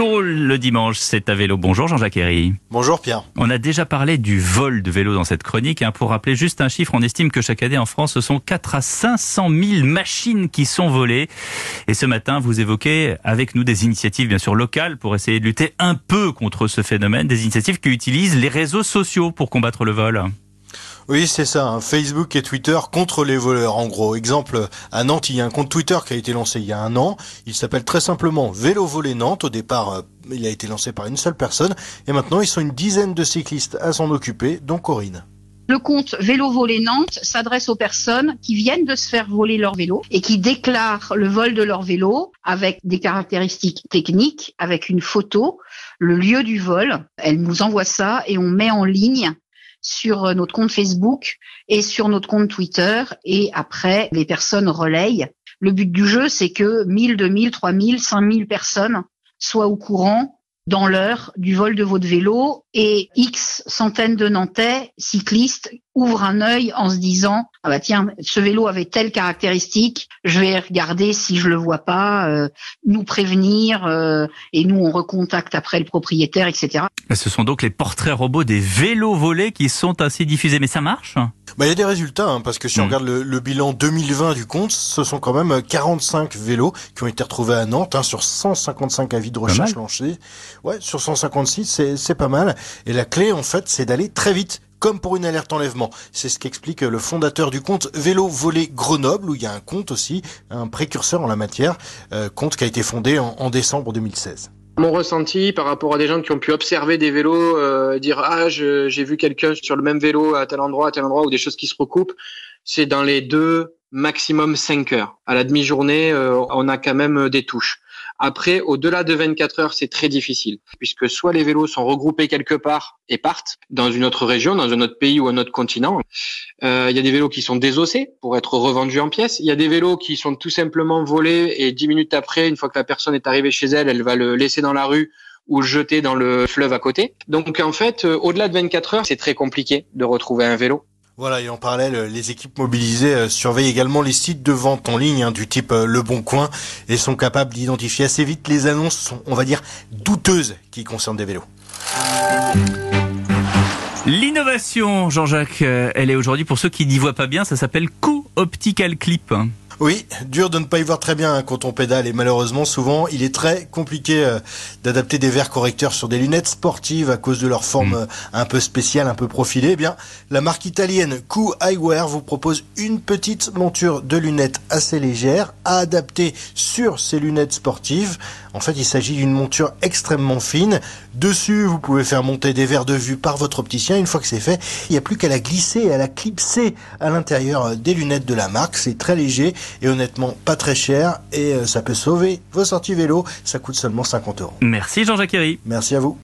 Tôt le dimanche, c'est à vélo. Bonjour Jean-Jacques Herry. Bonjour Pierre. On a déjà parlé du vol de vélo dans cette chronique. Hein. Pour rappeler juste un chiffre, on estime que chaque année en France, ce sont 4 à 500 000 machines qui sont volées. Et ce matin, vous évoquez avec nous des initiatives bien sûr locales pour essayer de lutter un peu contre ce phénomène, des initiatives qui utilisent les réseaux sociaux pour combattre le vol. Oui, c'est ça, hein. Facebook et Twitter contre les voleurs. En gros, exemple, à Nantes, il y a un compte Twitter qui a été lancé il y a un an. Il s'appelle très simplement Vélo Volé Nantes. Au départ, euh, il a été lancé par une seule personne. Et maintenant, ils sont une dizaine de cyclistes à s'en occuper, dont Corinne. Le compte Vélo Volé Nantes s'adresse aux personnes qui viennent de se faire voler leur vélo et qui déclarent le vol de leur vélo avec des caractéristiques techniques, avec une photo, le lieu du vol. Elle nous envoie ça et on met en ligne sur euh, notre compte Facebook et sur notre compte Twitter. Et après, les personnes relayent. Le but du jeu, c'est que 1000, 2000, 3000, 5000 personnes soient au courant dans l'heure du vol de votre vélo et X centaines de Nantais cyclistes ouvrent un œil en se disant ah bah tiens ce vélo avait telle caractéristique je vais regarder si je le vois pas euh, nous prévenir euh, et nous on recontacte après le propriétaire etc ce sont donc les portraits robots des vélos volés qui sont ainsi diffusés. Mais ça marche? Bah, il y a des résultats, hein, parce que si on mm. regarde le, bilan 2020 du compte, ce sont quand même 45 vélos qui ont été retrouvés à Nantes, hein, sur 155 avis de recherche lancés. Ouais, sur 156, c'est pas mal. Et la clé, en fait, c'est d'aller très vite comme pour une alerte enlèvement. C'est ce qu'explique le fondateur du compte Vélo Volé Grenoble, où il y a un compte aussi, un précurseur en la matière, euh, compte qui a été fondé en, en décembre 2016 mon ressenti par rapport à des gens qui ont pu observer des vélos, euh, dire ah j'ai vu quelqu'un sur le même vélo à tel endroit, à tel endroit, ou des choses qui se recoupent, c'est dans les deux maximum cinq heures. À la demi-journée, euh, on a quand même des touches. Après, au-delà de 24 heures, c'est très difficile, puisque soit les vélos sont regroupés quelque part et partent dans une autre région, dans un autre pays ou un autre continent. Euh, il y a des vélos qui sont désossés pour être revendus en pièces. Il y a des vélos qui sont tout simplement volés et dix minutes après, une fois que la personne est arrivée chez elle, elle va le laisser dans la rue ou le jeter dans le fleuve à côté. Donc en fait, euh, au-delà de 24 heures, c'est très compliqué de retrouver un vélo. Voilà, et en parallèle, les équipes mobilisées euh, surveillent également les sites de vente en ligne hein, du type euh, Le Bon Coin et sont capables d'identifier assez vite les annonces, on va dire, douteuses qui concernent des vélos. L'innovation, Jean-Jacques, euh, elle est aujourd'hui pour ceux qui n'y voient pas bien, ça s'appelle Coup Optical Clip. Oui, dur de ne pas y voir très bien hein, quand on pédale et malheureusement souvent il est très compliqué euh, d'adapter des verres correcteurs sur des lunettes sportives à cause de leur forme mm. euh, un peu spéciale, un peu profilée. Eh bien, la marque italienne Q Eyewear vous propose une petite monture de lunettes assez légère à adapter sur ces lunettes sportives. En fait, il s'agit d'une monture extrêmement fine. Dessus, vous pouvez faire monter des verres de vue par votre opticien. Une fois que c'est fait, il n'y a plus qu'à la glisser et à la clipser à l'intérieur euh, des lunettes de la marque. C'est très léger et honnêtement pas très cher et euh, ça peut sauver vos sorties vélo. Ça coûte seulement 50 euros. Merci Jean-Jacques Merci à vous.